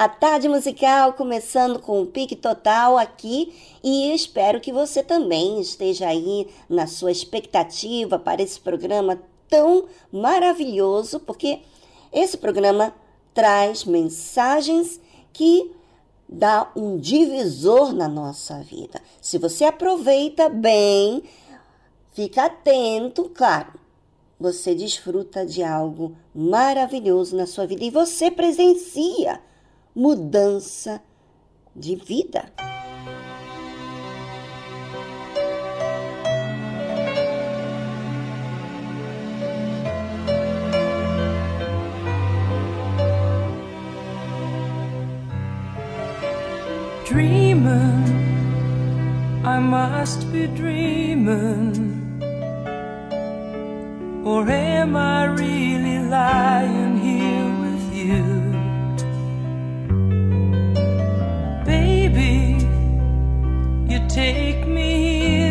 A tarde musical começando com o pique total aqui e espero que você também esteja aí na sua expectativa para esse programa tão maravilhoso, porque esse programa traz mensagens que dá um divisor na nossa vida. Se você aproveita bem, fica atento, claro. Você desfruta de algo maravilhoso na sua vida e você presencia mudança de vida. Dreaming, I must be dreaming. Or am I really lying here with you? Baby, you take me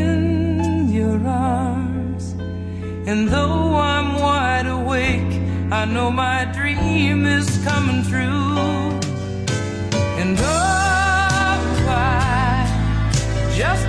in your arms. And though I'm wide awake, I know my dream is coming true. And oh, I just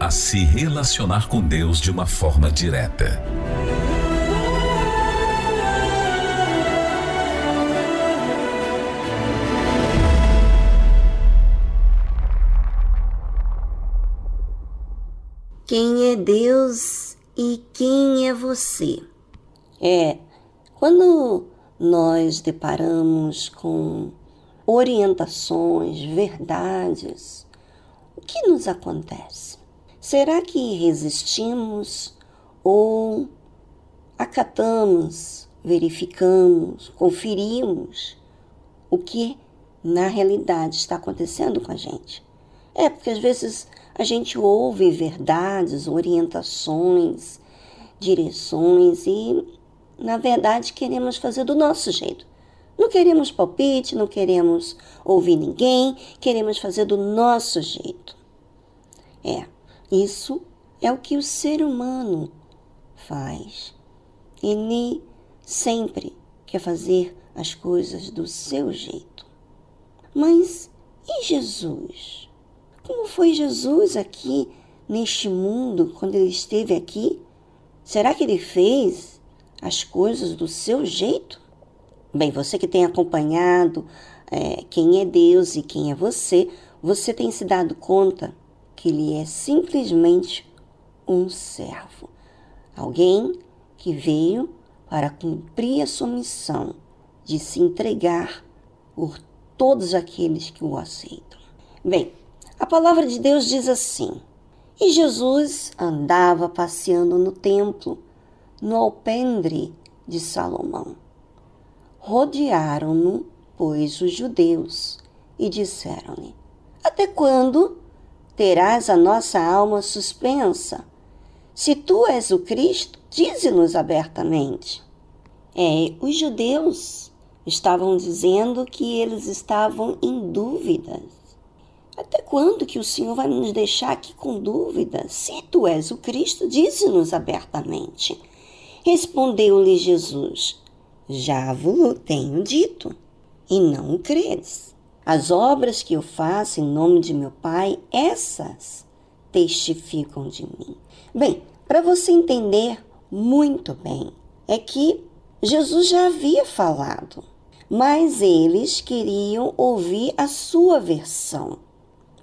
a se relacionar com Deus de uma forma direta. Quem é Deus e quem é você? É, quando nós deparamos com orientações, verdades, o que nos acontece? Será que resistimos ou acatamos, verificamos, conferimos o que na realidade está acontecendo com a gente? É porque às vezes a gente ouve verdades, orientações direções e, na verdade, queremos fazer do nosso jeito. Não queremos palpite, não queremos ouvir ninguém, queremos fazer do nosso jeito. É, isso é o que o ser humano faz. Ele sempre quer fazer as coisas do seu jeito. Mas e Jesus? Como foi Jesus aqui neste mundo quando ele esteve aqui? Será que ele fez as coisas do seu jeito? Bem, você que tem acompanhado é, quem é Deus e quem é você, você tem se dado conta que ele é simplesmente um servo, alguém que veio para cumprir a sua missão de se entregar por todos aqueles que o aceitam. Bem, a palavra de Deus diz assim: E Jesus andava passeando no templo, no alpendre de Salomão. Rodearam-no, pois, os judeus e disseram-lhe: Até quando terás a nossa alma suspensa? Se tu és o Cristo, dize-nos abertamente. É, os judeus estavam dizendo que eles estavam em dúvidas. Até quando que o Senhor vai nos deixar aqui com dúvidas? Se tu és o Cristo, dize-nos abertamente. Respondeu-lhe Jesus: Já vos tenho dito, e não o credes. As obras que eu faço em nome de meu Pai, essas testificam de mim. Bem, para você entender muito bem, é que Jesus já havia falado, mas eles queriam ouvir a sua versão.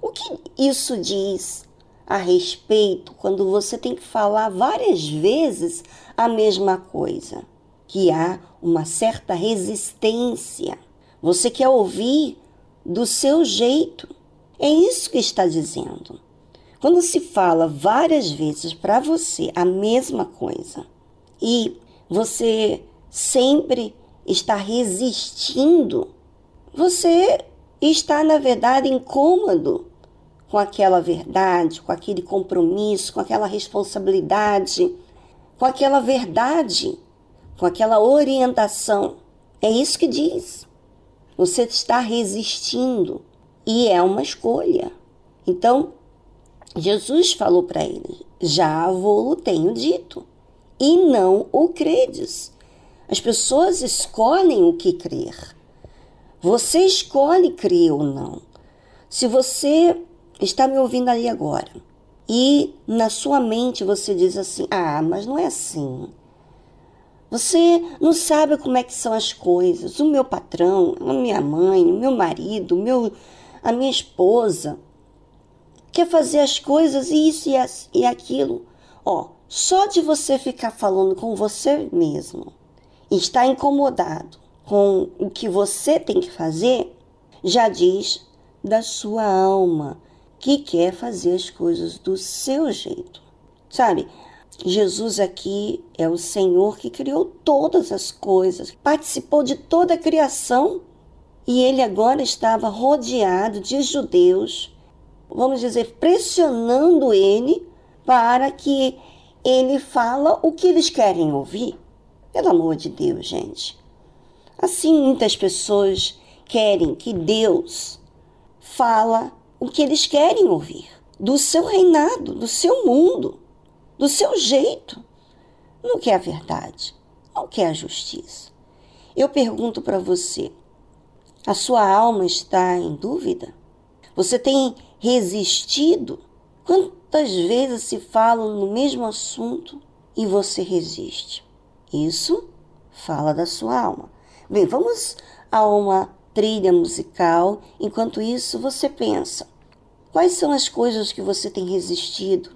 O que isso diz a respeito quando você tem que falar várias vezes a mesma coisa? Que há uma certa resistência. Você quer ouvir do seu jeito. É isso que está dizendo. Quando se fala várias vezes para você a mesma coisa e você sempre está resistindo, você está, na verdade, incômodo com aquela verdade, com aquele compromisso, com aquela responsabilidade, com aquela verdade, com aquela orientação. É isso que diz. Você está resistindo e é uma escolha. Então, Jesus falou para ele: Já vou-lo tenho dito, e não o credes. As pessoas escolhem o que crer. Você escolhe crer ou não. Se você está me ouvindo ali agora e na sua mente você diz assim: "Ah, mas não é assim". Você não sabe como é que são as coisas. O meu patrão, a minha mãe, o meu marido, o meu, a minha esposa quer fazer as coisas isso e, as, e aquilo. Ó, só de você ficar falando com você mesmo e estar incomodado com o que você tem que fazer, já diz da sua alma que quer fazer as coisas do seu jeito. Sabe? Jesus aqui é o Senhor que criou todas as coisas, participou de toda a criação e ele agora estava rodeado de judeus vamos dizer, pressionando ele para que ele fala o que eles querem ouvir. Pelo amor de Deus, gente. Assim muitas pessoas querem que Deus fala o que eles querem ouvir, do seu reinado, do seu mundo, do seu jeito. Não quer a verdade, não quer a justiça. Eu pergunto para você: a sua alma está em dúvida? Você tem resistido? Quantas vezes se fala no mesmo assunto e você resiste? Isso fala da sua alma. Bem, vamos a uma trilha musical. Enquanto isso, você pensa: quais são as coisas que você tem resistido?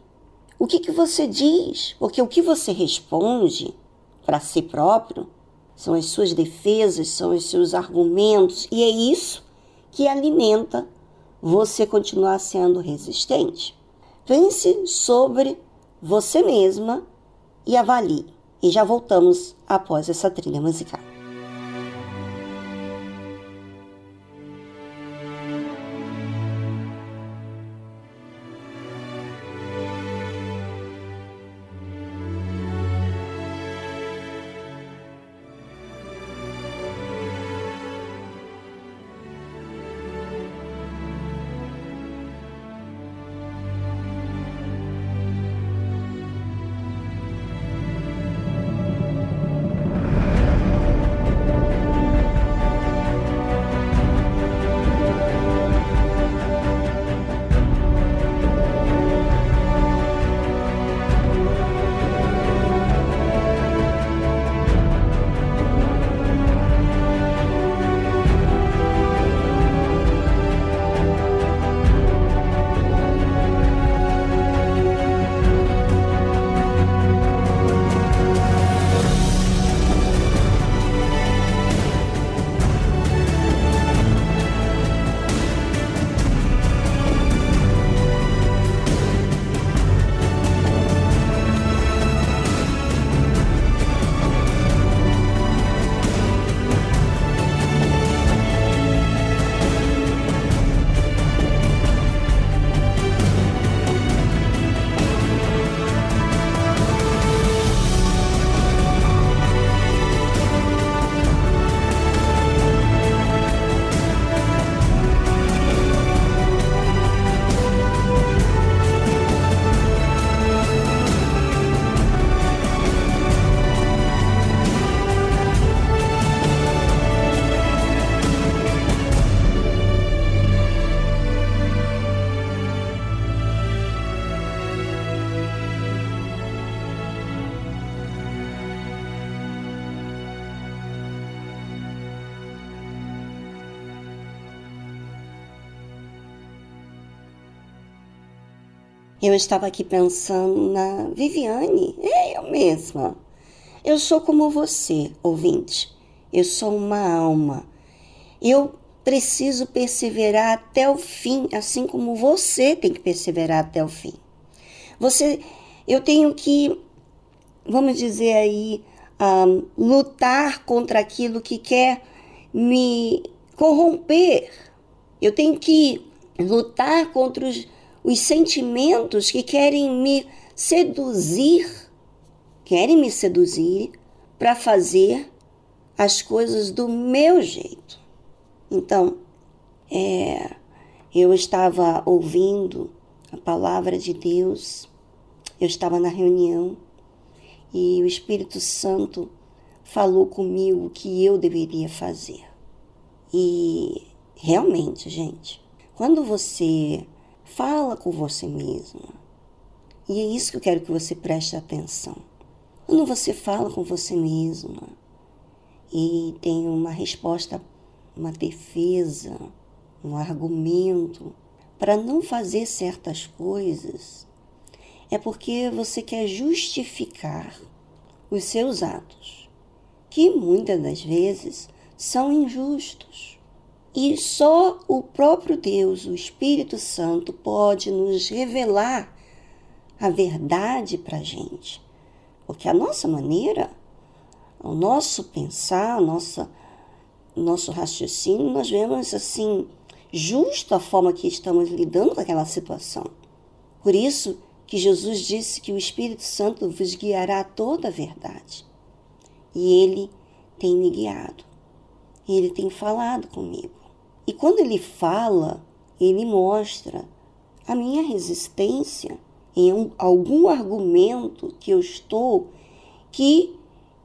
O que, que você diz? Porque o que você responde para si próprio são as suas defesas, são os seus argumentos, e é isso que alimenta você continuar sendo resistente. Pense sobre você mesma e avalie. E já voltamos após essa trilha musical. Eu estava aqui pensando na Viviane, é eu mesma. Eu sou como você, ouvinte. Eu sou uma alma. Eu preciso perseverar até o fim, assim como você tem que perseverar até o fim. Você, eu tenho que, vamos dizer aí, um, lutar contra aquilo que quer me corromper. Eu tenho que lutar contra os, os sentimentos que querem me seduzir, querem me seduzir para fazer as coisas do meu jeito. Então, é, eu estava ouvindo a palavra de Deus, eu estava na reunião e o Espírito Santo falou comigo o que eu deveria fazer. E realmente, gente, quando você fala com você mesmo, e é isso que eu quero que você preste atenção. Quando você fala com você mesma e tem uma resposta, uma defesa, um argumento para não fazer certas coisas, é porque você quer justificar os seus atos, que muitas das vezes são injustos. E só o próprio Deus, o Espírito Santo, pode nos revelar a verdade para a gente. Porque a nossa maneira, o nosso pensar, nossa, nosso raciocínio, nós vemos assim, justo a forma que estamos lidando com aquela situação. Por isso, que Jesus disse que o Espírito Santo vos guiará a toda a verdade. E ele tem me guiado. Ele tem falado comigo. E quando ele fala, ele mostra a minha resistência em um, algum argumento que eu estou que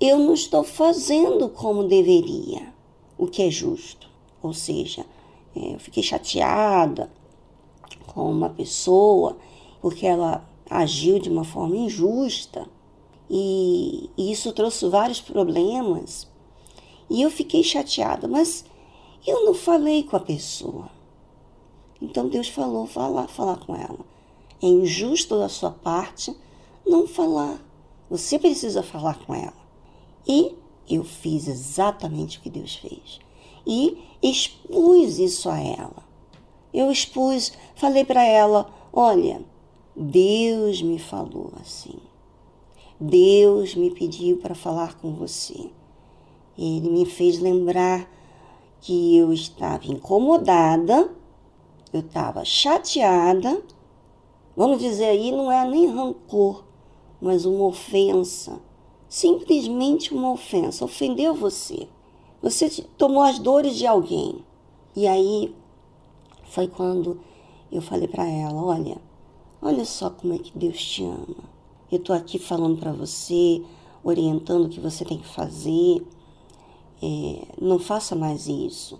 eu não estou fazendo como deveria, o que é justo. Ou seja, é, eu fiquei chateada com uma pessoa porque ela agiu de uma forma injusta e, e isso trouxe vários problemas. E eu fiquei chateada, mas eu não falei com a pessoa. Então Deus falou, falar, falar com ela. É injusto da sua parte não falar. Você precisa falar com ela. E eu fiz exatamente o que Deus fez. E expus isso a ela. Eu expus, falei para ela: olha, Deus me falou assim. Deus me pediu para falar com você. Ele me fez lembrar que eu estava incomodada, eu estava chateada. Vamos dizer aí, não é nem rancor, mas uma ofensa. Simplesmente uma ofensa. Ofendeu você. Você tomou as dores de alguém. E aí foi quando eu falei para ela: olha Olha só como é que Deus te ama. Eu estou aqui falando para você, orientando o que você tem que fazer. É, não faça mais isso.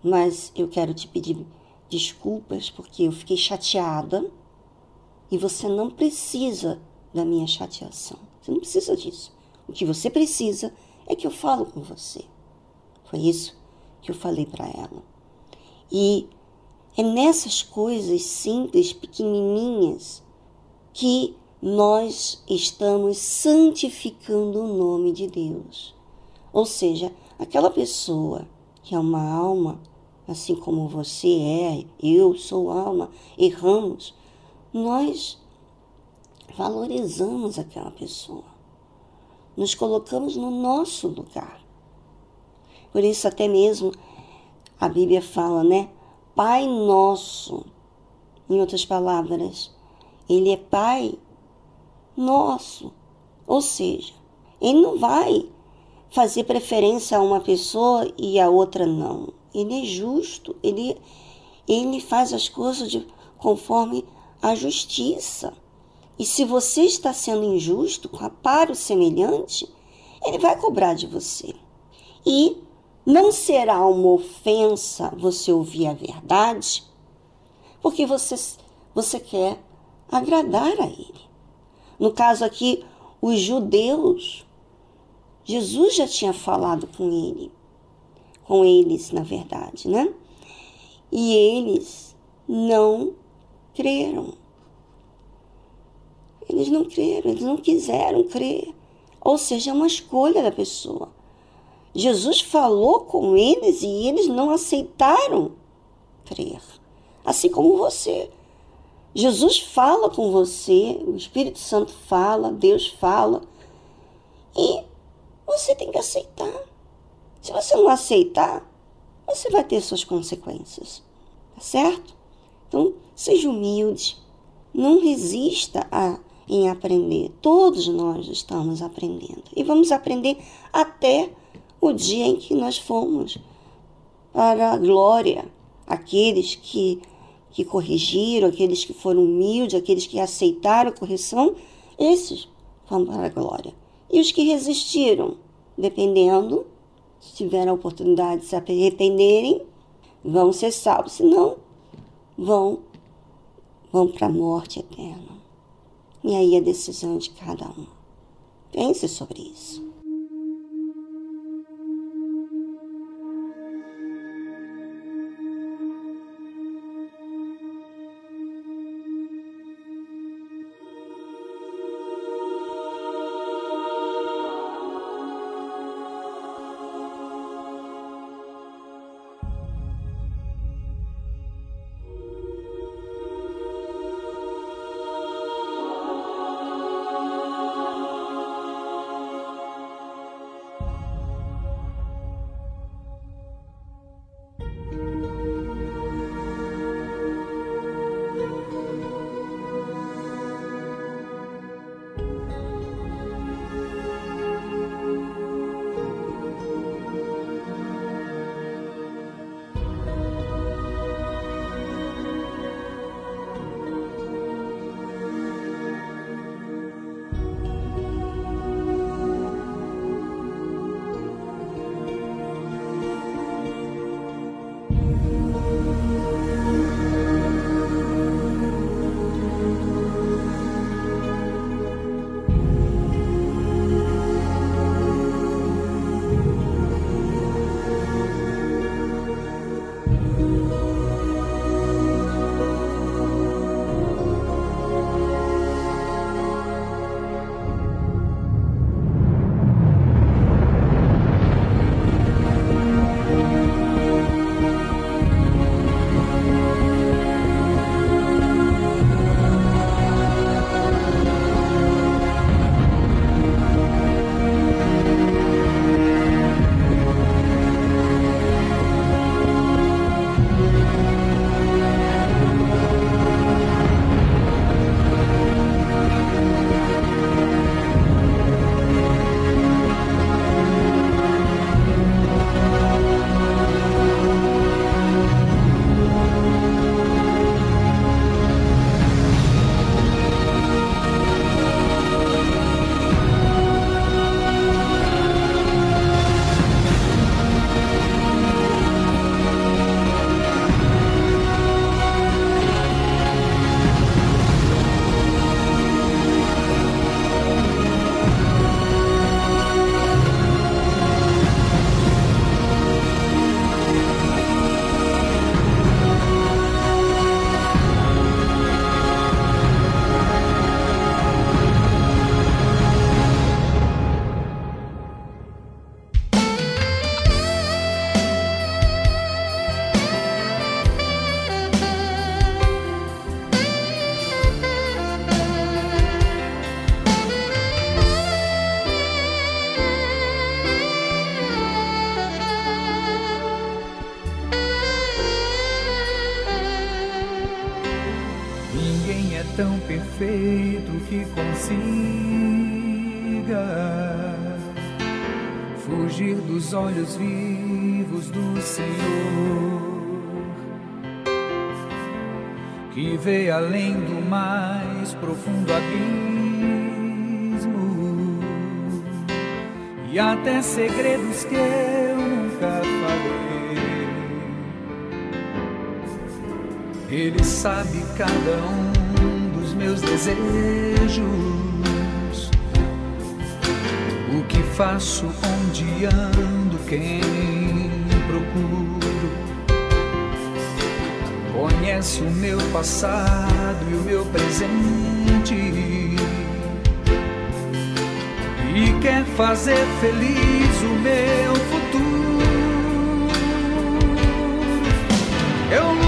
Mas eu quero te pedir desculpas porque eu fiquei chateada e você não precisa da minha chateação. Você não precisa disso. O que você precisa é que eu falo com você. Foi isso que eu falei para ela. E é nessas coisas simples, pequenininhas, que nós estamos santificando o nome de Deus. Ou seja, aquela pessoa que é uma alma, assim como você é, eu sou alma, erramos, nós valorizamos aquela pessoa. Nos colocamos no nosso lugar. Por isso, até mesmo a Bíblia fala, né? Pai nosso. Em outras palavras, ele é Pai nosso. Ou seja, ele não vai fazer preferência a uma pessoa e a outra não. Ele é justo, ele, ele faz as coisas de, conforme a justiça. E se você está sendo injusto para o semelhante, ele vai cobrar de você. E não será uma ofensa você ouvir a verdade, porque você, você quer agradar a ele. No caso aqui, os judeus, Jesus já tinha falado com ele, com eles, na verdade, né? E eles não creram. Eles não creram, eles não quiseram crer. Ou seja, é uma escolha da pessoa. Jesus falou com eles e eles não aceitaram crer. Assim como você. Jesus fala com você, o Espírito Santo fala, Deus fala, e você tem que aceitar. Se você não aceitar, você vai ter suas consequências. Tá certo? Então, seja humilde. Não resista a, em aprender. Todos nós estamos aprendendo. E vamos aprender até o dia em que nós fomos para a glória. Aqueles que, que corrigiram, aqueles que foram humildes, aqueles que aceitaram a correção, esses vão para a glória. E os que resistiram, dependendo, se tiveram a oportunidade de se arrependerem, vão ser salvos, senão vão vão para a morte eterna. E aí a decisão de cada um. Pense sobre isso. Além do mais profundo abismo e até segredos que eu nunca falei. Ele sabe cada um meus desejos. O que faço, onde ando, quem conhece o meu passado e o meu presente. E quer fazer feliz o meu futuro. Eu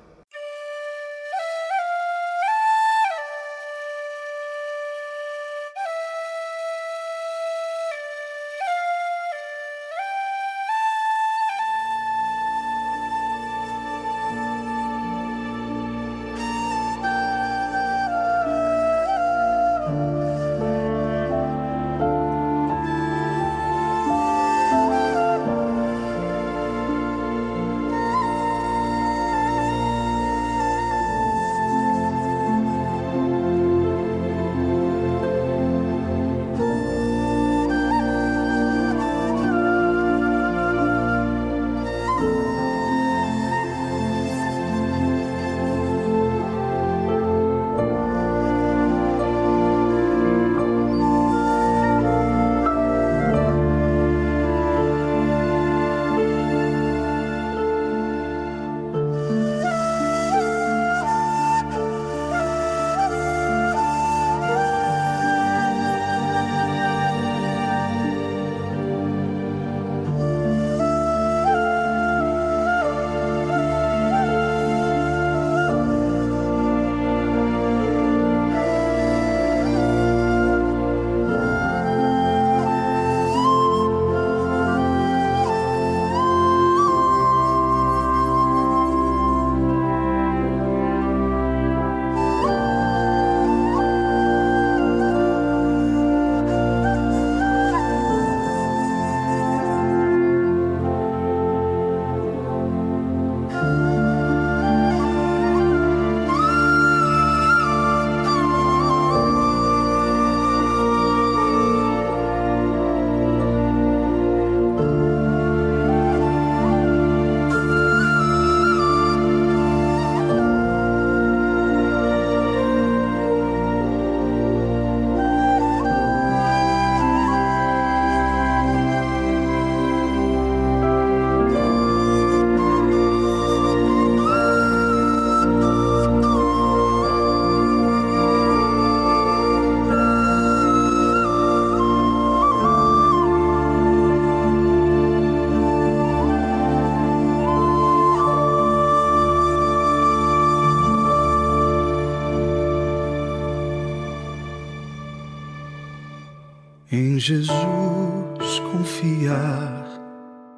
Em Jesus confiar,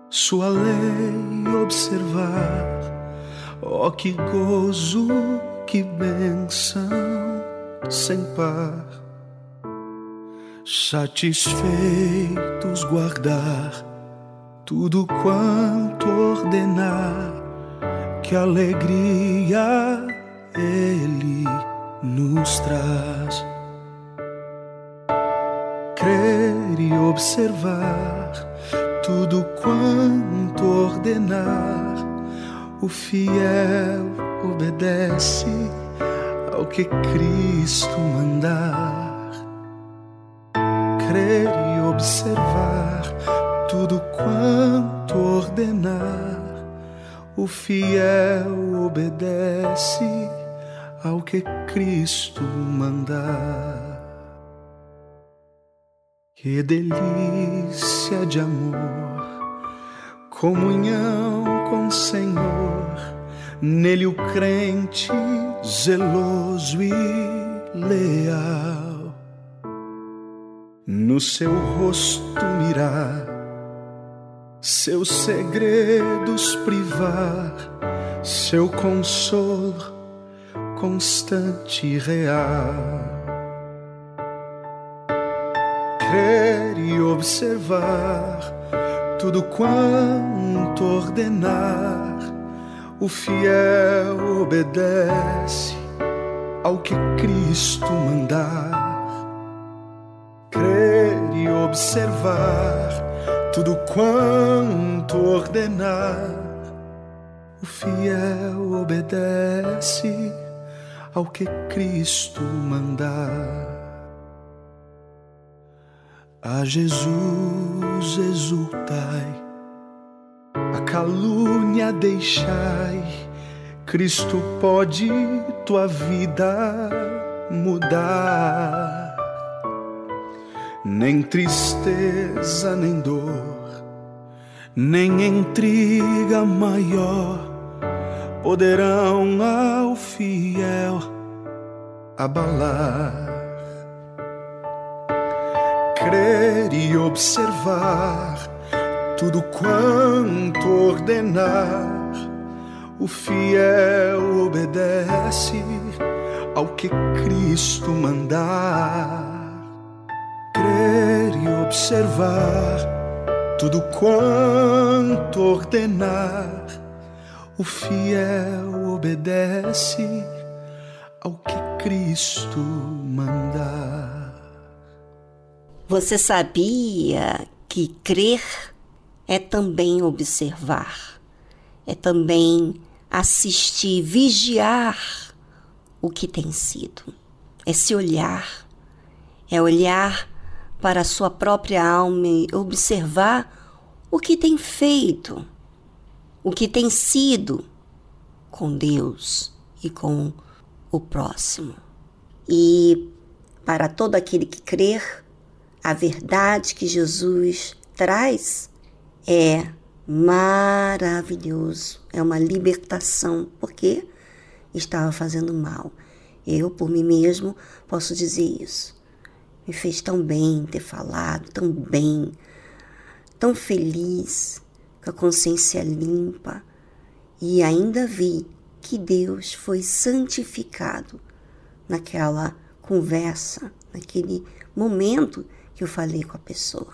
Sua lei observar. Oh, que gozo, que bênção sem par. Satisfeitos guardar tudo quanto ordenar, que alegria Ele nos traz. Crer e observar tudo quanto ordenar, o fiel obedece ao que Cristo mandar. Crer e observar tudo quanto ordenar, o fiel obedece ao que Cristo mandar. Que delícia de amor, comunhão com o Senhor, nele o crente zeloso e leal, no seu rosto mirar, seus segredos privar, seu consolo constante e real. Crer e observar tudo quanto ordenar, o fiel obedece ao que Cristo mandar. Crer e observar tudo quanto ordenar, o fiel obedece ao que Cristo mandar. A Jesus exultai, a calúnia deixai, Cristo pode tua vida mudar. Nem tristeza, nem dor, nem intriga maior poderão ao fiel abalar crer e observar tudo quanto ordenar. O fiel obedece ao que Cristo mandar. Crer e observar tudo quanto ordenar. O fiel obedece ao que Cristo mandar. Você sabia que crer é também observar, é também assistir, vigiar o que tem sido, é se olhar, é olhar para a sua própria alma e observar o que tem feito, o que tem sido com Deus e com o próximo. E para todo aquele que crer, a verdade que Jesus traz é maravilhoso, é uma libertação, porque estava fazendo mal. Eu, por mim mesmo, posso dizer isso. Me fez tão bem ter falado, tão bem, tão feliz, com a consciência limpa, e ainda vi que Deus foi santificado naquela conversa, naquele momento eu falei com a pessoa.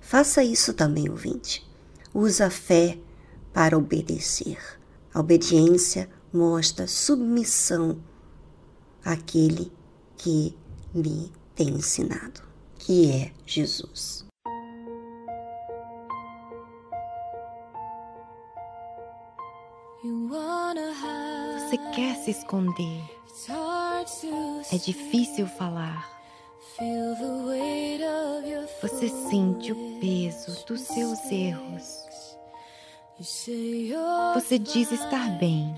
Faça isso também, ouvinte. Usa a fé para obedecer. A obediência mostra submissão àquele que lhe tem ensinado, que é Jesus. Você quer se esconder. É difícil falar. Você sente o peso dos seus erros. Você diz estar bem,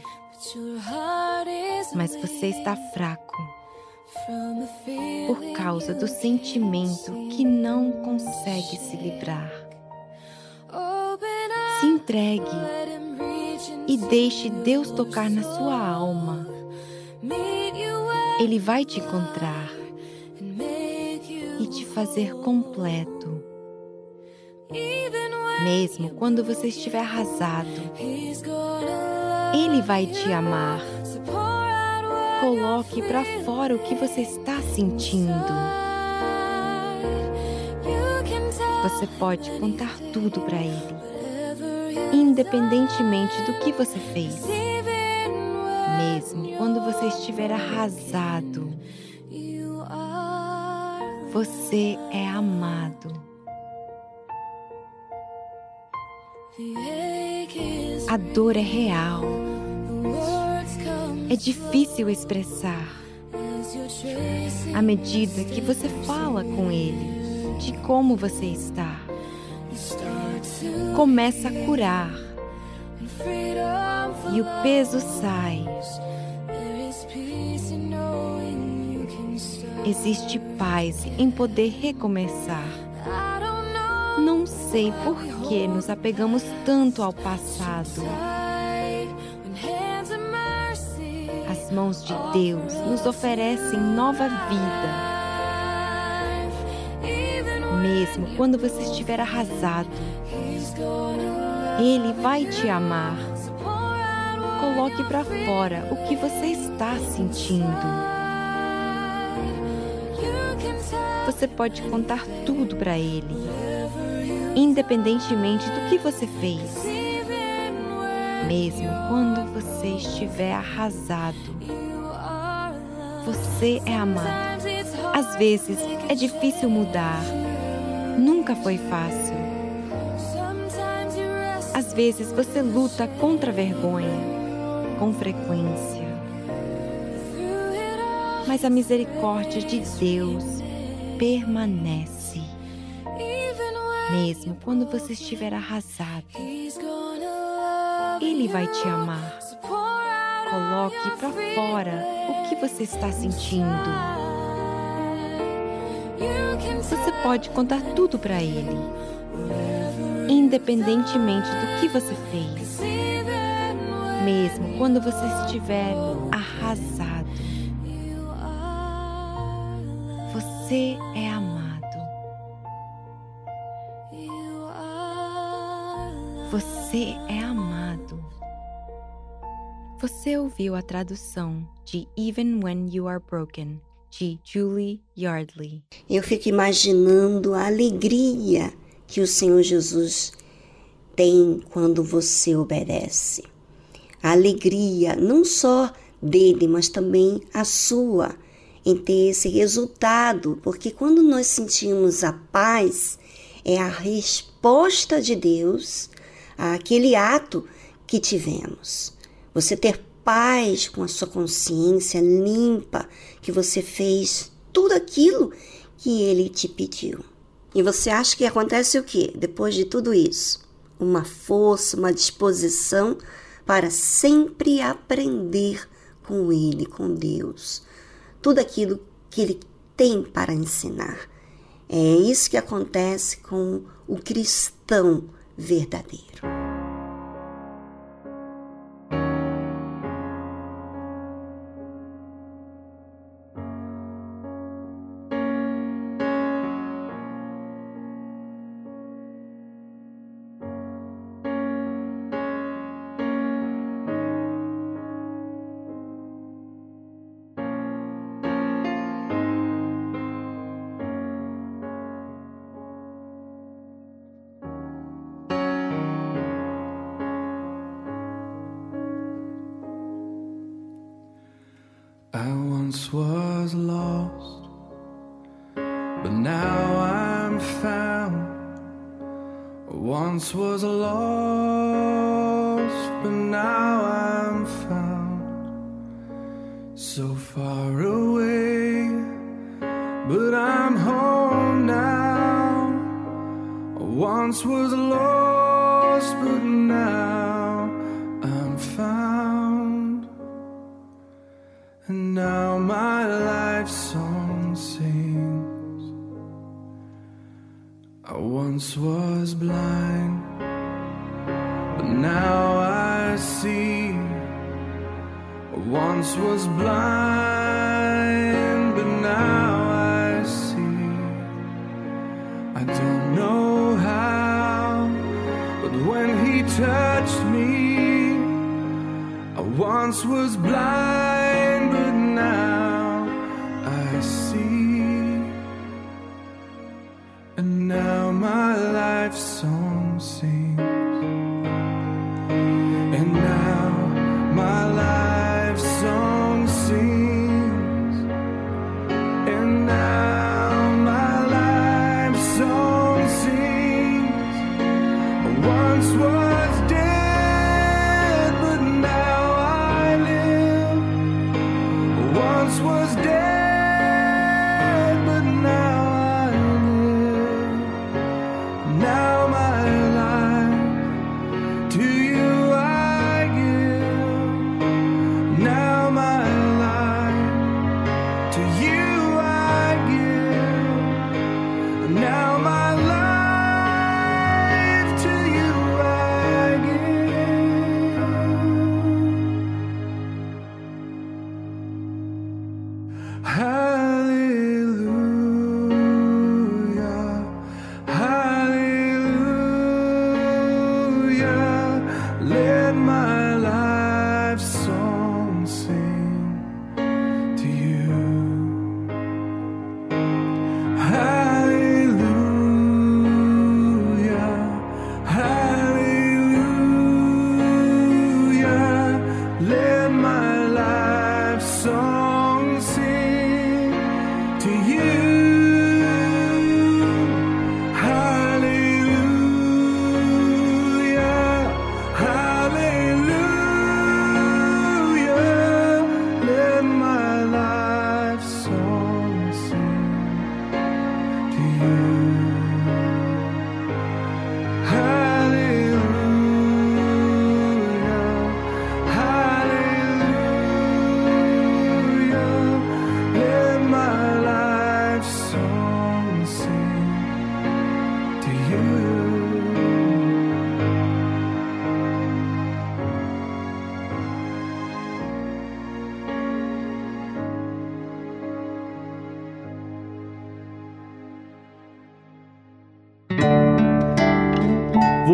mas você está fraco por causa do sentimento que não consegue se livrar. Se entregue e deixe Deus tocar na sua alma. Ele vai te encontrar fazer completo. Mesmo quando você estiver arrasado, Ele vai te amar. Coloque para fora o que você está sentindo. Você pode contar tudo para Ele, independentemente do que você fez. Mesmo quando você estiver arrasado, você é amado. A dor é real. É difícil expressar. À medida que você fala com ele de como você está, começa a curar e o peso sai. Existe paz em poder recomeçar. Não sei por que nos apegamos tanto ao passado. As mãos de Deus nos oferecem nova vida. Mesmo quando você estiver arrasado, Ele vai te amar. Coloque para fora o que você está sentindo. Você pode contar tudo para Ele, independentemente do que você fez. Mesmo quando você estiver arrasado, você é amado. Às vezes é difícil mudar, nunca foi fácil. Às vezes você luta contra a vergonha, com frequência. Mas a misericórdia de Deus permanece. Mesmo quando você estiver arrasado, Ele vai te amar. Coloque para fora o que você está sentindo. Você pode contar tudo para Ele, independentemente do que você fez. Mesmo quando você estiver arrasado. Você é amado. Você é amado. Você ouviu a tradução de Even When You Are Broken, de Julie Yardley. Eu fico imaginando a alegria que o Senhor Jesus tem quando você obedece. A alegria não só dele, mas também a sua em ter esse resultado, porque quando nós sentimos a paz, é a resposta de Deus àquele ato que tivemos. Você ter paz com a sua consciência limpa, que você fez tudo aquilo que ele te pediu. E você acha que acontece o que depois de tudo isso? Uma força, uma disposição para sempre aprender com ele, com Deus tudo aquilo que ele tem para ensinar. É isso que acontece com o cristão verdadeiro.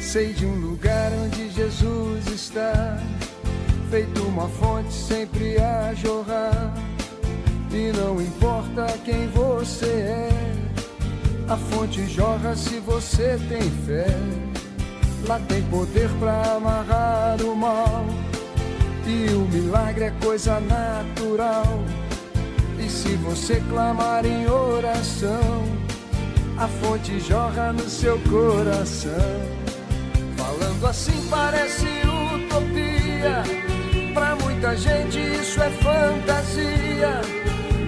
Sei de um lugar onde Jesus está, feito uma fonte sempre a jorrar. E não importa quem você é, a fonte jorra se você tem fé. Lá tem poder para amarrar o mal, e o milagre é coisa natural. E se você clamar em oração, a fonte jorra no seu coração. Falando assim parece utopia. Pra muita gente isso é fantasia.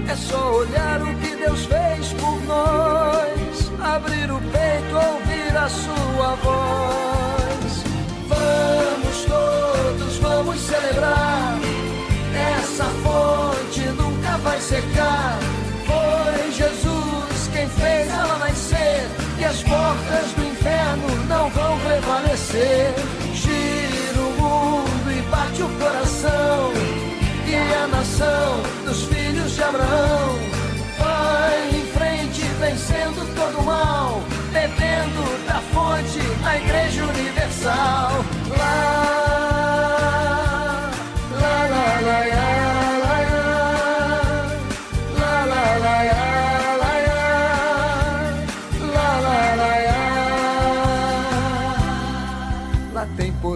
É só olhar o que Deus fez por nós. Abrir o peito, ouvir a sua voz. Vamos celebrar. Essa fonte nunca vai secar. Foi Jesus quem fez ela nascer. E as portas do inferno não vão prevalecer. Gira o mundo e bate o coração. E a nação dos filhos de Abraão vai em frente, vencendo todo mal, bebendo da fonte, a Igreja Universal. Lá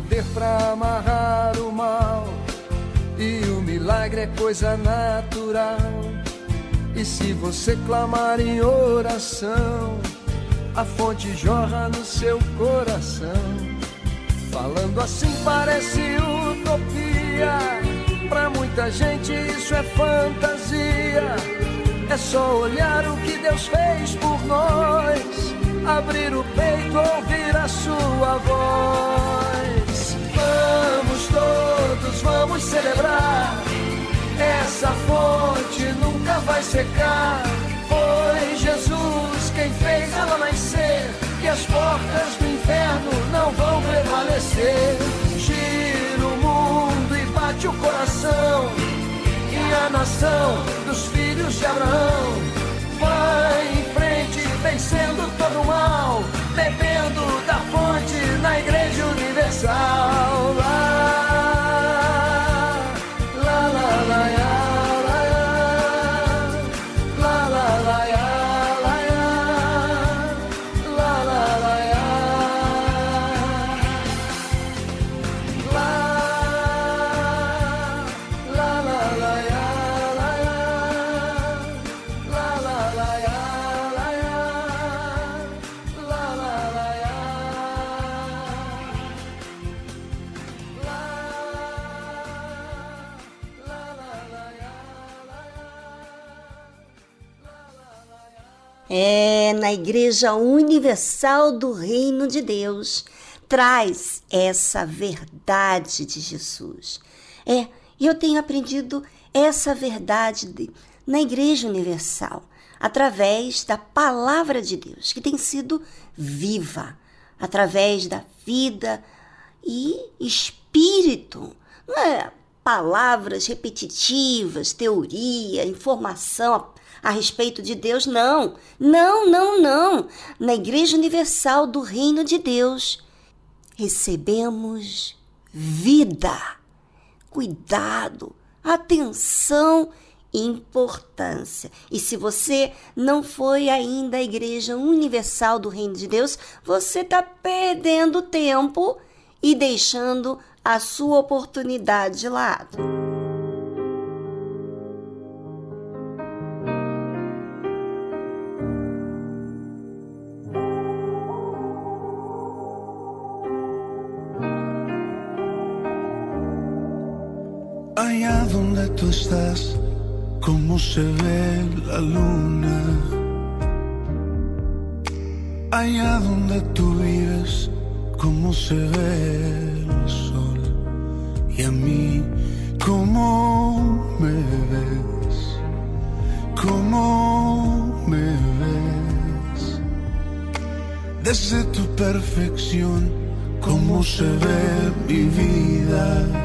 poder para amarrar o mal. E o milagre é coisa natural. E se você clamar em oração, a fonte jorra no seu coração. Falando assim parece utopia. Pra muita gente isso é fantasia. É só olhar o que Deus fez por nós. Abrir o peito, ouvir a sua voz. Todos, vamos celebrar. Essa fonte nunca vai secar. Foi Jesus quem fez ela nascer. Que as portas do inferno não vão prevalecer. Gira o mundo e bate o coração. E a nação dos filhos de Abraão vai em frente, vencendo todo o mal, bebendo na Igreja Universal do Reino de Deus, traz essa verdade de Jesus. É, eu tenho aprendido essa verdade de, na Igreja Universal, através da palavra de Deus, que tem sido viva, através da vida e espírito. Não é palavras repetitivas, teoria, informação a respeito de Deus, não. Não, não, não. Na Igreja Universal do Reino de Deus, recebemos vida, cuidado, atenção importância. E se você não foi ainda à Igreja Universal do Reino de Deus, você está perdendo tempo e deixando a sua oportunidade de lado. Tú estás, cómo se ve la luna. Allá donde tú vives, cómo se ve el sol. Y a mí, cómo me ves, cómo me ves. Desde tu perfección, cómo se ve mi vida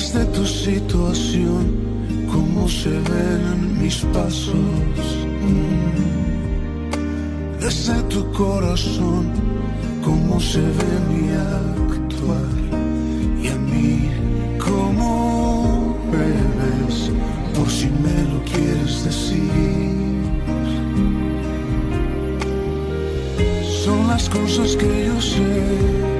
desde tu situación, cómo se ven mis pasos. Desde tu corazón, cómo se ve mi actuar. Y a mí, cómo me ves, por si me lo quieres decir. Son las cosas que yo sé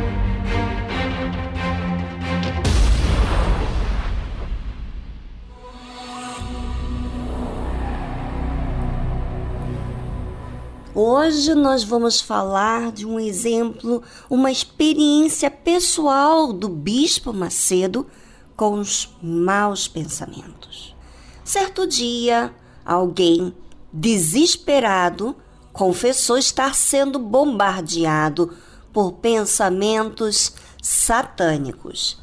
Hoje nós vamos falar de um exemplo, uma experiência pessoal do Bispo Macedo com os maus pensamentos. Certo dia, alguém desesperado confessou estar sendo bombardeado por pensamentos satânicos,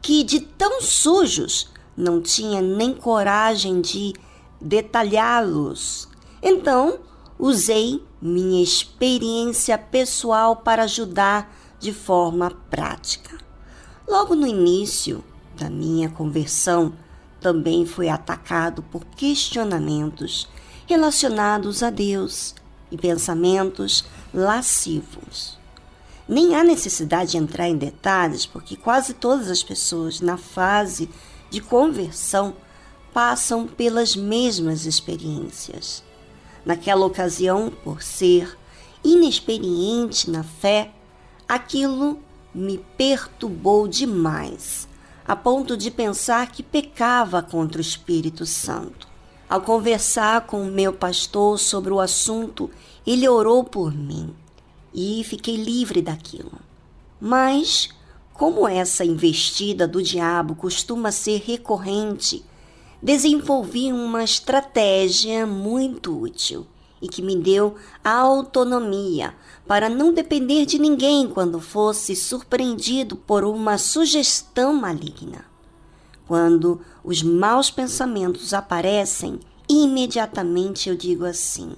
que de tão sujos não tinha nem coragem de detalhá-los. Então, usei minha experiência pessoal para ajudar de forma prática. Logo no início da minha conversão, também fui atacado por questionamentos relacionados a Deus e pensamentos lascivos. Nem há necessidade de entrar em detalhes, porque quase todas as pessoas na fase de conversão passam pelas mesmas experiências. Naquela ocasião, por ser inexperiente na fé, aquilo me perturbou demais, a ponto de pensar que pecava contra o Espírito Santo. Ao conversar com o meu pastor sobre o assunto, ele orou por mim e fiquei livre daquilo. Mas, como essa investida do diabo costuma ser recorrente, desenvolvi uma estratégia muito útil e que me deu autonomia para não depender de ninguém quando fosse surpreendido por uma sugestão maligna. Quando os maus pensamentos aparecem, imediatamente eu digo assim: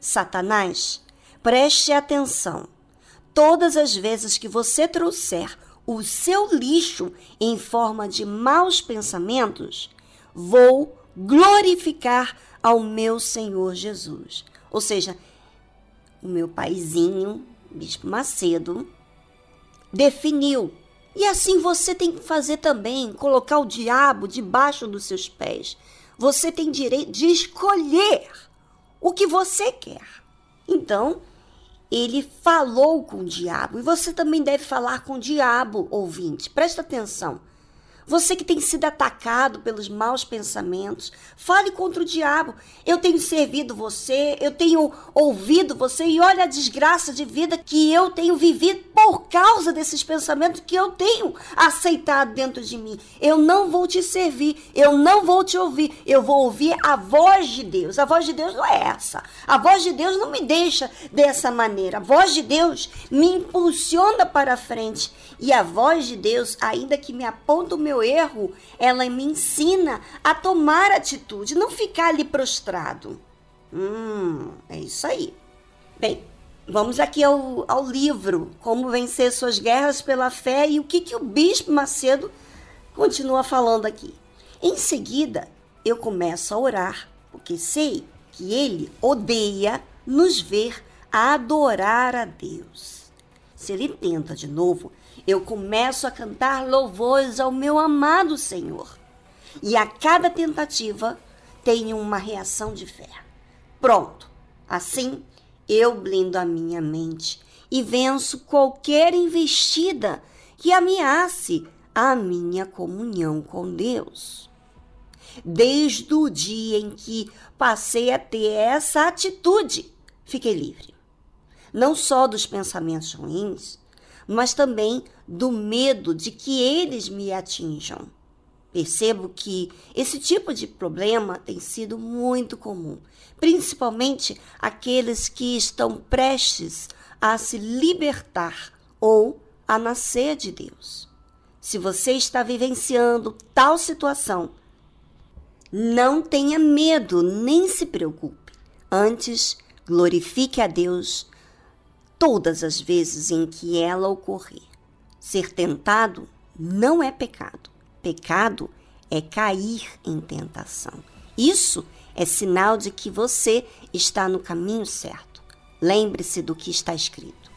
Satanás, preste atenção. Todas as vezes que você trouxer o seu lixo em forma de maus pensamentos, vou glorificar ao meu Senhor Jesus. Ou seja, o meu paizinho, Bispo Macedo, definiu. E assim você tem que fazer também, colocar o diabo debaixo dos seus pés. Você tem direito de escolher o que você quer. Então, ele falou com o diabo. E você também deve falar com o diabo, ouvinte. Presta atenção. Você que tem sido atacado pelos maus pensamentos, fale contra o diabo. Eu tenho servido você, eu tenho ouvido você e olha a desgraça de vida que eu tenho vivido por causa desses pensamentos que eu tenho aceitado dentro de mim. Eu não vou te servir, eu não vou te ouvir, eu vou ouvir a voz de Deus. A voz de Deus não é essa. A voz de Deus não me deixa dessa maneira. A voz de Deus me impulsiona para frente. E a voz de Deus, ainda que me aponta o meu erro, ela me ensina a tomar atitude, não ficar ali prostrado. Hum, é isso aí. Bem, vamos aqui ao, ao livro Como Vencer Suas Guerras pela Fé e o que, que o Bispo Macedo continua falando aqui. Em seguida, eu começo a orar, porque sei que ele odeia nos ver adorar a Deus. Se ele tenta de novo, eu começo a cantar louvores ao meu amado Senhor. E a cada tentativa tenho uma reação de fé. Pronto. Assim, eu blindo a minha mente e venço qualquer investida que ameace a minha comunhão com Deus. Desde o dia em que passei a ter essa atitude, fiquei livre. Não só dos pensamentos ruins, mas também do medo de que eles me atinjam. Percebo que esse tipo de problema tem sido muito comum, principalmente aqueles que estão prestes a se libertar ou a nascer de Deus. Se você está vivenciando tal situação, não tenha medo, nem se preocupe. Antes, glorifique a Deus todas as vezes em que ela ocorrer. Ser tentado não é pecado. Pecado é cair em tentação. Isso é sinal de que você está no caminho certo. Lembre-se do que está escrito.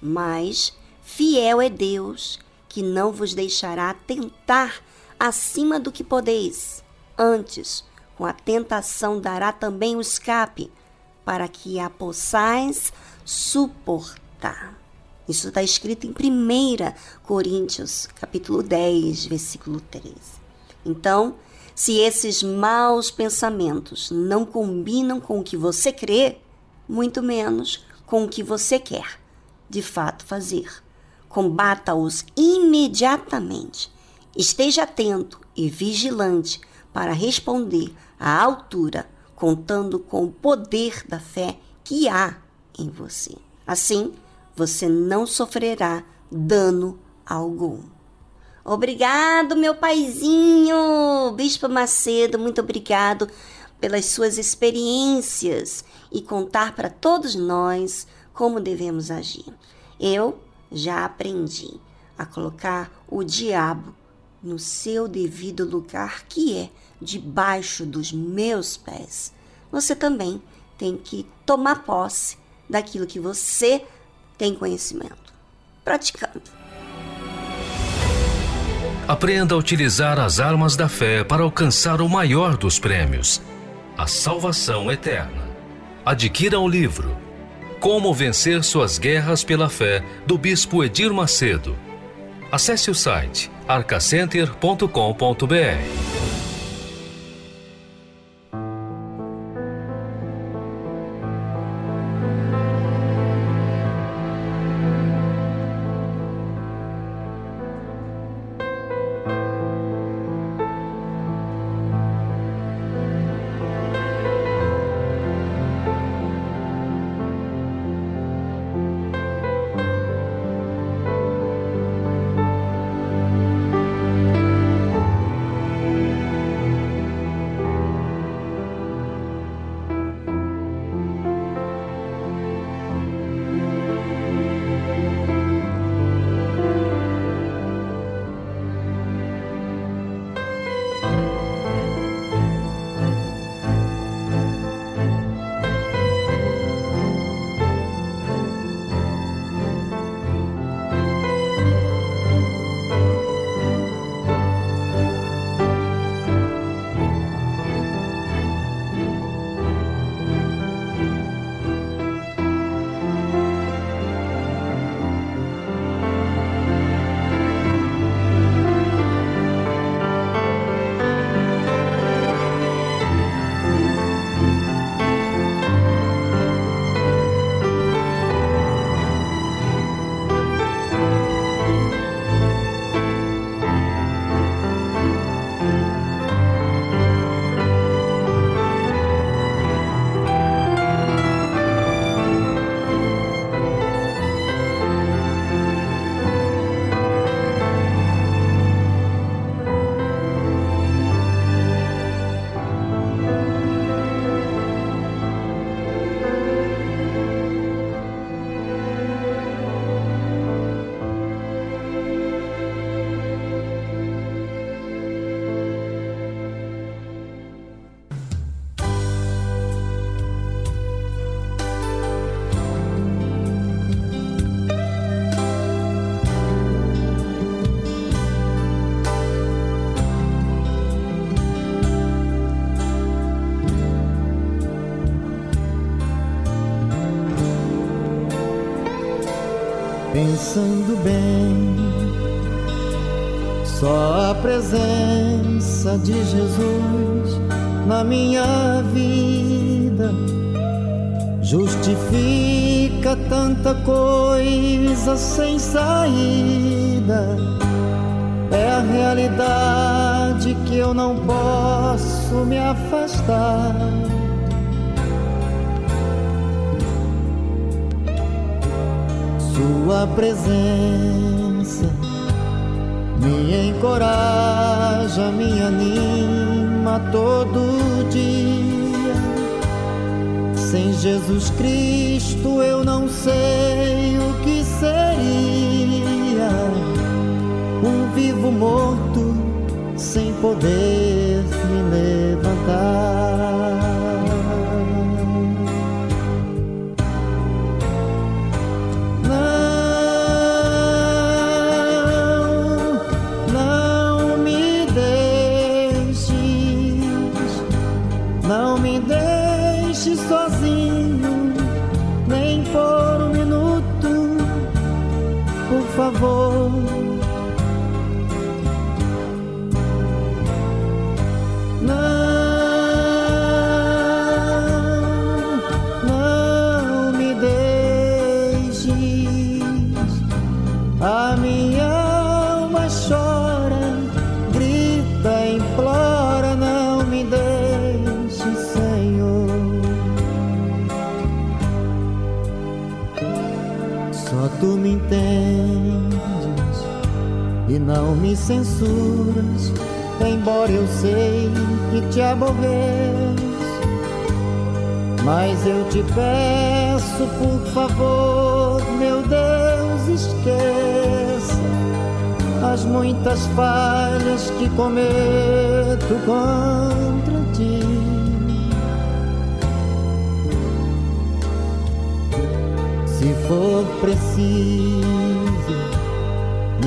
Mas fiel é Deus, que não vos deixará tentar acima do que podeis Antes, com a tentação dará também o escape, para que a possais suportar. Isso está escrito em 1 Coríntios, capítulo 10, versículo 13. Então, se esses maus pensamentos não combinam com o que você crê, muito menos com o que você quer de fato fazer. Combata-os imediatamente. Esteja atento e vigilante para responder à altura, contando com o poder da fé que há em você. Assim, você não sofrerá dano algum. Obrigado, meu paizinho! Bispo Macedo, muito obrigado pelas suas experiências e contar para todos nós como devemos agir. Eu já aprendi a colocar o diabo no seu devido lugar, que é debaixo dos meus pés. Você também tem que tomar posse daquilo que você tem conhecimento, praticando. Aprenda a utilizar as armas da fé para alcançar o maior dos prêmios, a salvação eterna. Adquira o livro Como Vencer Suas Guerras pela Fé, do Bispo Edir Macedo. Acesse o site arcacenter.com.br. pensando bem. Só a presença de Jesus na minha vida justifica tanta coisa sem saída. É a realidade que eu não posso me afastar. Presença me encoraja, me anima todo dia. Sem Jesus Cristo eu não sei o que seria. Um vivo morto sem poder me levantar. Censuras, embora eu sei que te aborreço. Mas eu te peço, por favor, meu Deus, esqueça as muitas falhas que cometo contra ti. Se for preciso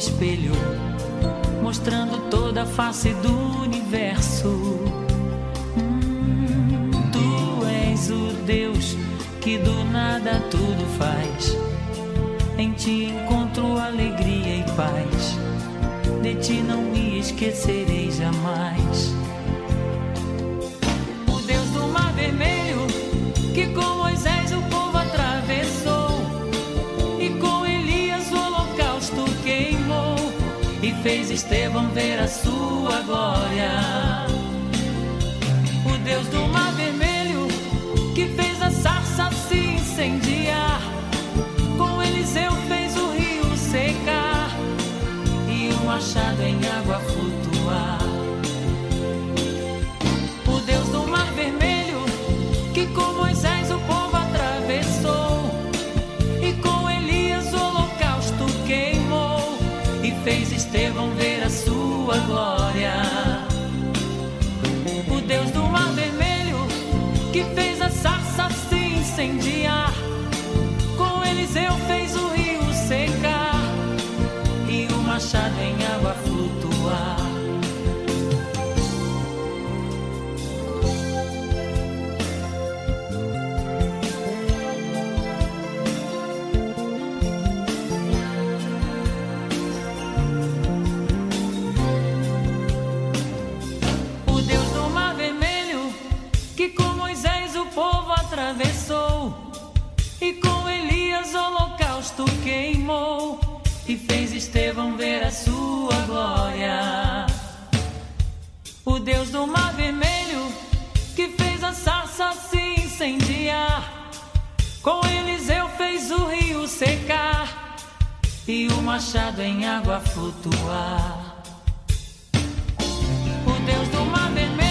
espelho, mostrando toda a face do universo. Hum, tu és o Deus que do nada tudo faz. Em ti encontro alegria e paz. De ti não me esquecerei jamais. Fez Estevão ver a sua glória. O Deus do Mar Vermelho, que fez a sarça se incendiar, Estevão ver a sua glória. O Deus do Mar Vermelho, que fez a sarça se incendiar, atravessou, e com Elias o holocausto queimou, e fez Estevão ver a sua glória. O Deus do Mar Vermelho, que fez a sarça se incendiar, com Eliseu fez o rio secar, e o machado em água flutuar. O Deus do Mar Vermelho,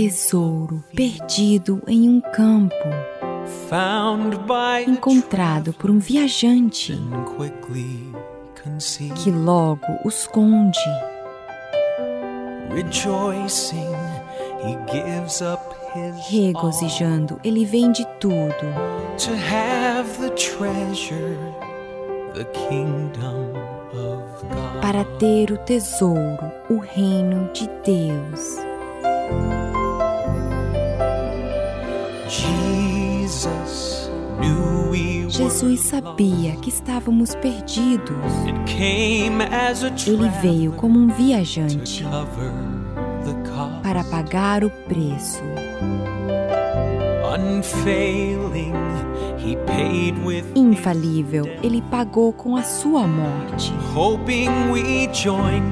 Tesouro perdido em um campo, encontrado por um viajante que logo o esconde. Regozijando, ele vende tudo para ter o tesouro, o reino de Deus. Jesus sabia que estávamos perdidos. Ele veio como um viajante para pagar o preço. Infalível, ele pagou com a sua morte,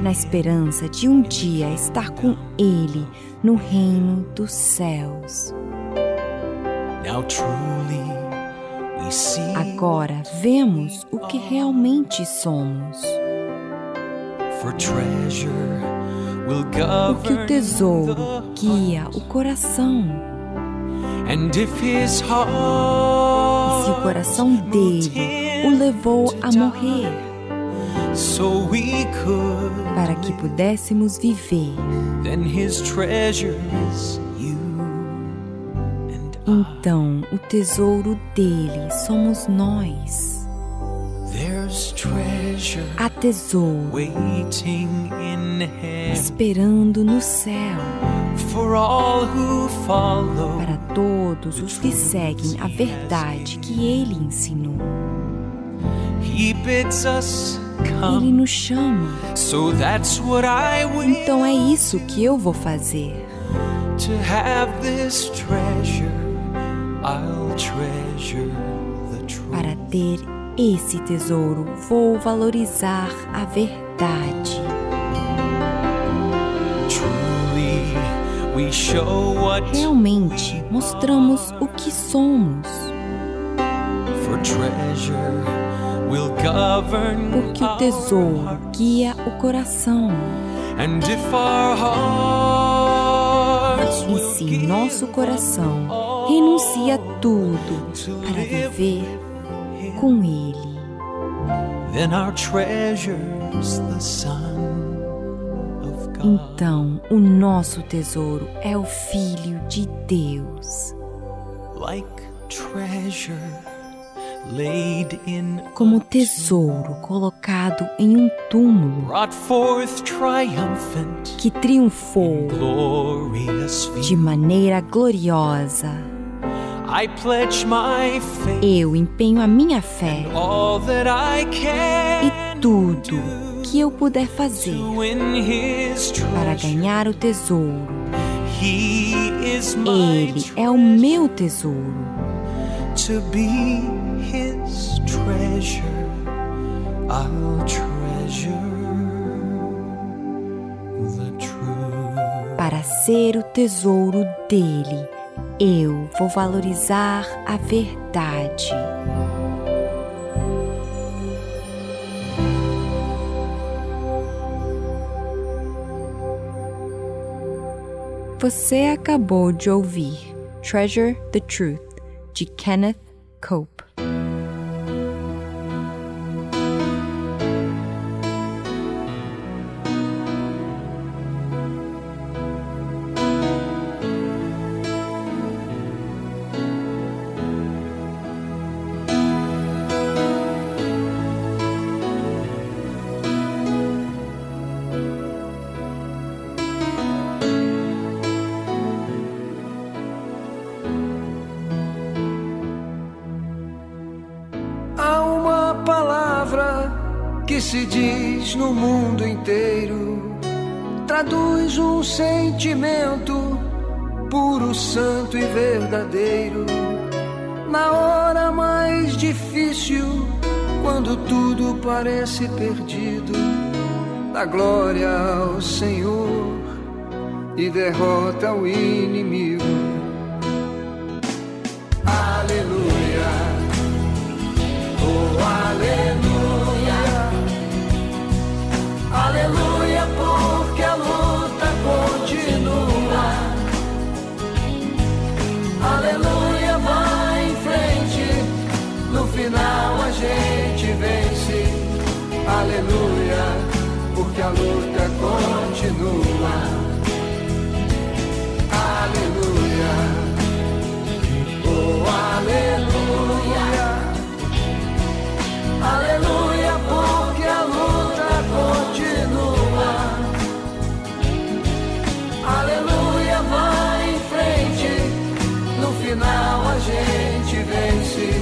na esperança de um dia estar com ele no reino dos céus. Agora vemos o que realmente somos. will Porque o tesouro guia o coração. E se o coração dele o levou a morrer, para que pudéssemos viver, então o tesouro dele somos nós. há tesouro esperando no céu para todos os que seguem a verdade que ele ensinou. Ele nos chama. Então é isso que eu vou fazer. Para ter esse tesouro, vou valorizar a verdade. Realmente mostramos o que somos. Porque o tesouro guia o coração. E se nosso coração renuncia a tudo para viver com Ele, então o nosso tesouro é o Filho de Deus. Como tesouro colocado em um túmulo que triunfou de maneira gloriosa. Eu empenho a minha fé e tudo que eu puder fazer para ganhar o tesouro. Ele é o meu tesouro. To be his treasure, I'll treasure the truth. Para ser o tesouro dele, eu vou valorizar a verdade. Você acabou de ouvir Treasure the Truth de Kenneth Cope. Quando tudo parece perdido, dá glória ao Senhor e derrota o inimigo. Aleluia, oh aleluia. Aleluia, porque a luta continua. Aleluia, vai em frente. No final. Aleluia, porque a luta continua. Aleluia, oh aleluia. Aleluia, porque a luta continua. Aleluia, vai em frente. No final a gente vence.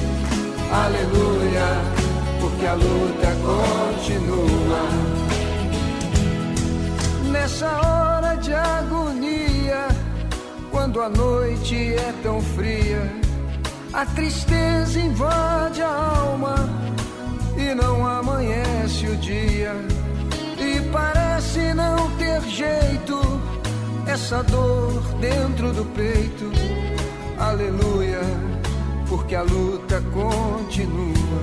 Aleluia, porque a luta Nessa hora de agonia, quando a noite é tão fria, a tristeza invade a alma e não amanhece o dia. E parece não ter jeito, essa dor dentro do peito. Aleluia, porque a luta continua.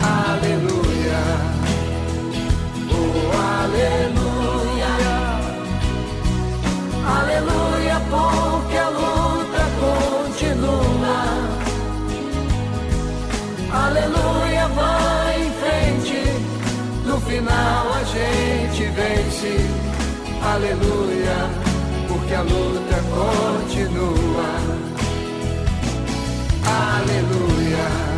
Aleluia, final a gente vence. Aleluia, porque a luta continua. Aleluia, aleluia.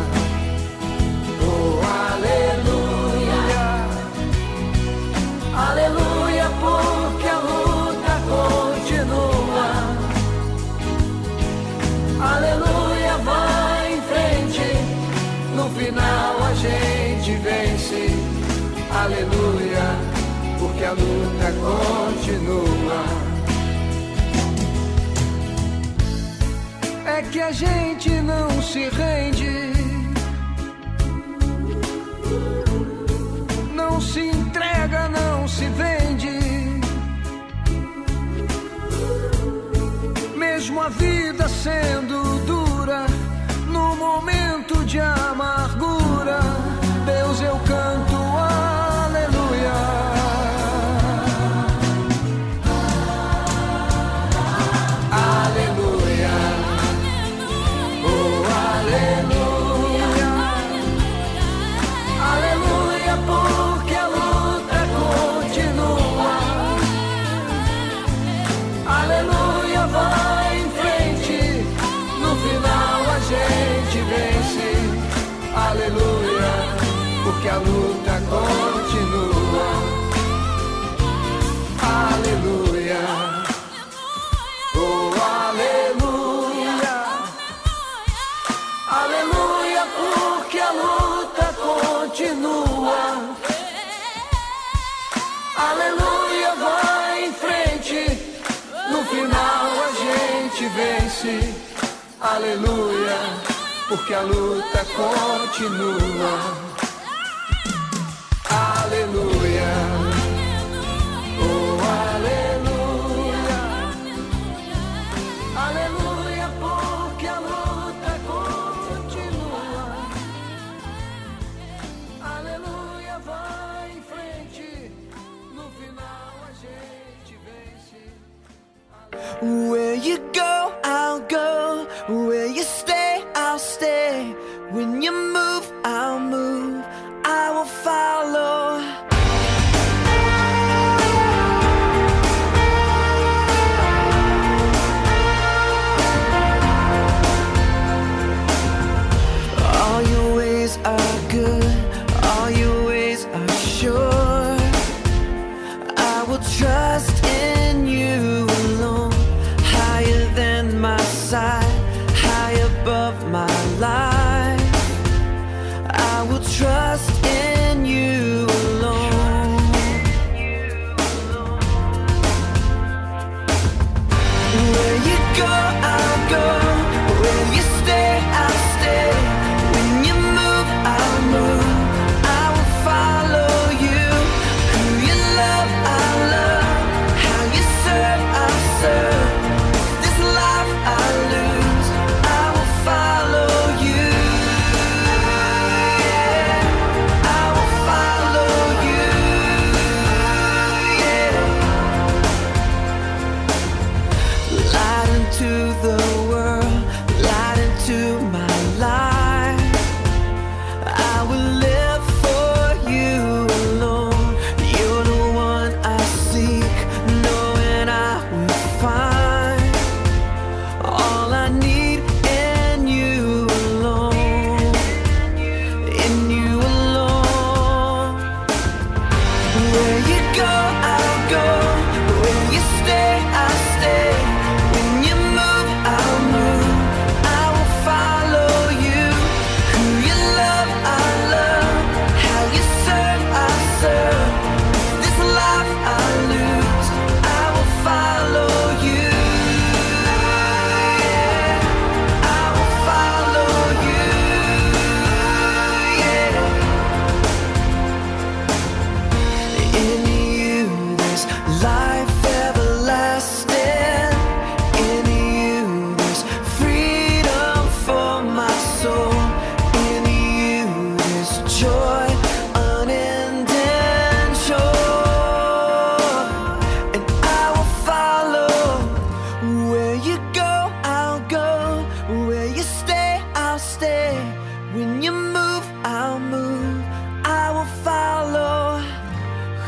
a luta continua. É que a gente não se rende, não se entrega, não se vende. Mesmo a vida sendo dura, no momento de amargura, Deus eu canto Aleluia, porque a luta continua.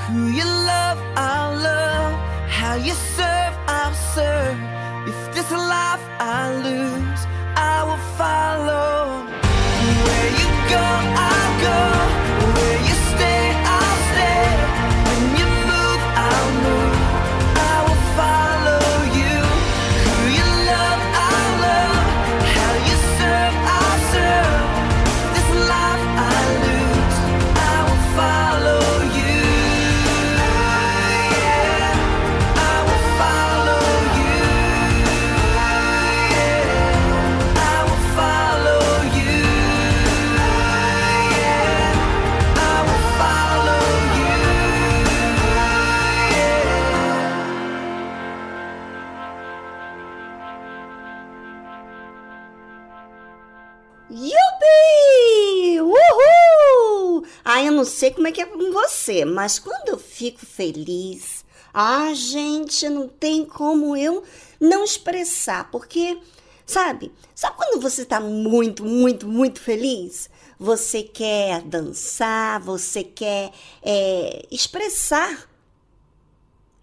Who you love, I'll love. How you serve, I'll serve. If this life I lose, I will follow. Como é que é com você, mas quando eu fico feliz, ah, gente, não tem como eu não expressar, porque, sabe, sabe quando você está muito, muito, muito feliz? Você quer dançar, você quer é, expressar,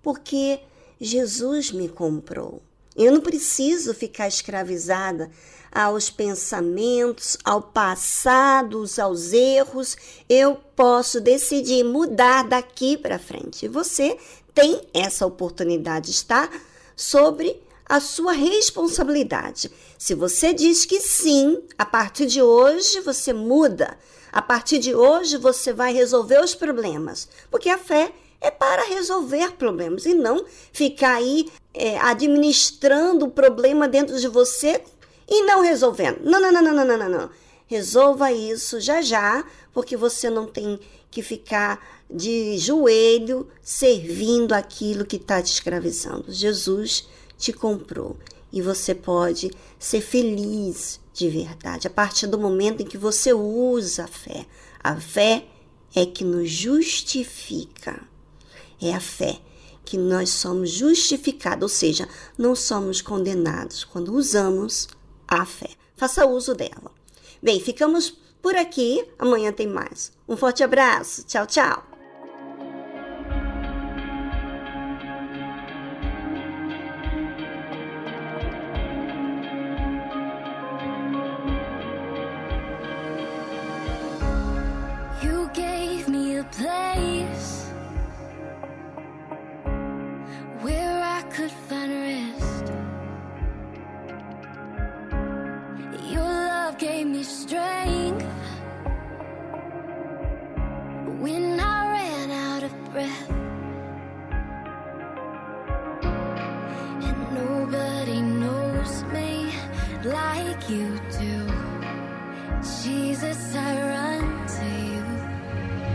porque Jesus me comprou. Eu não preciso ficar escravizada aos pensamentos, ao passado, aos erros. Eu posso decidir mudar daqui para frente. Você tem essa oportunidade, está sobre a sua responsabilidade. Se você diz que sim, a partir de hoje você muda. A partir de hoje você vai resolver os problemas, porque a fé é para resolver problemas e não ficar aí é, administrando o problema dentro de você e não resolvendo. Não, não, não, não, não, não, não. Resolva isso já já, porque você não tem que ficar de joelho servindo aquilo que está te escravizando. Jesus te comprou e você pode ser feliz de verdade a partir do momento em que você usa a fé. A fé é que nos justifica. É a fé que nós somos justificados, ou seja, não somos condenados quando usamos a fé. Faça uso dela. Bem, ficamos por aqui. Amanhã tem mais. Um forte abraço. Tchau, tchau. love gave me strength when I ran out of breath. And nobody knows me like you do. Jesus, I run to you.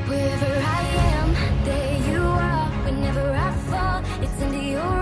Wherever I am, there you are. Whenever I fall, it's into your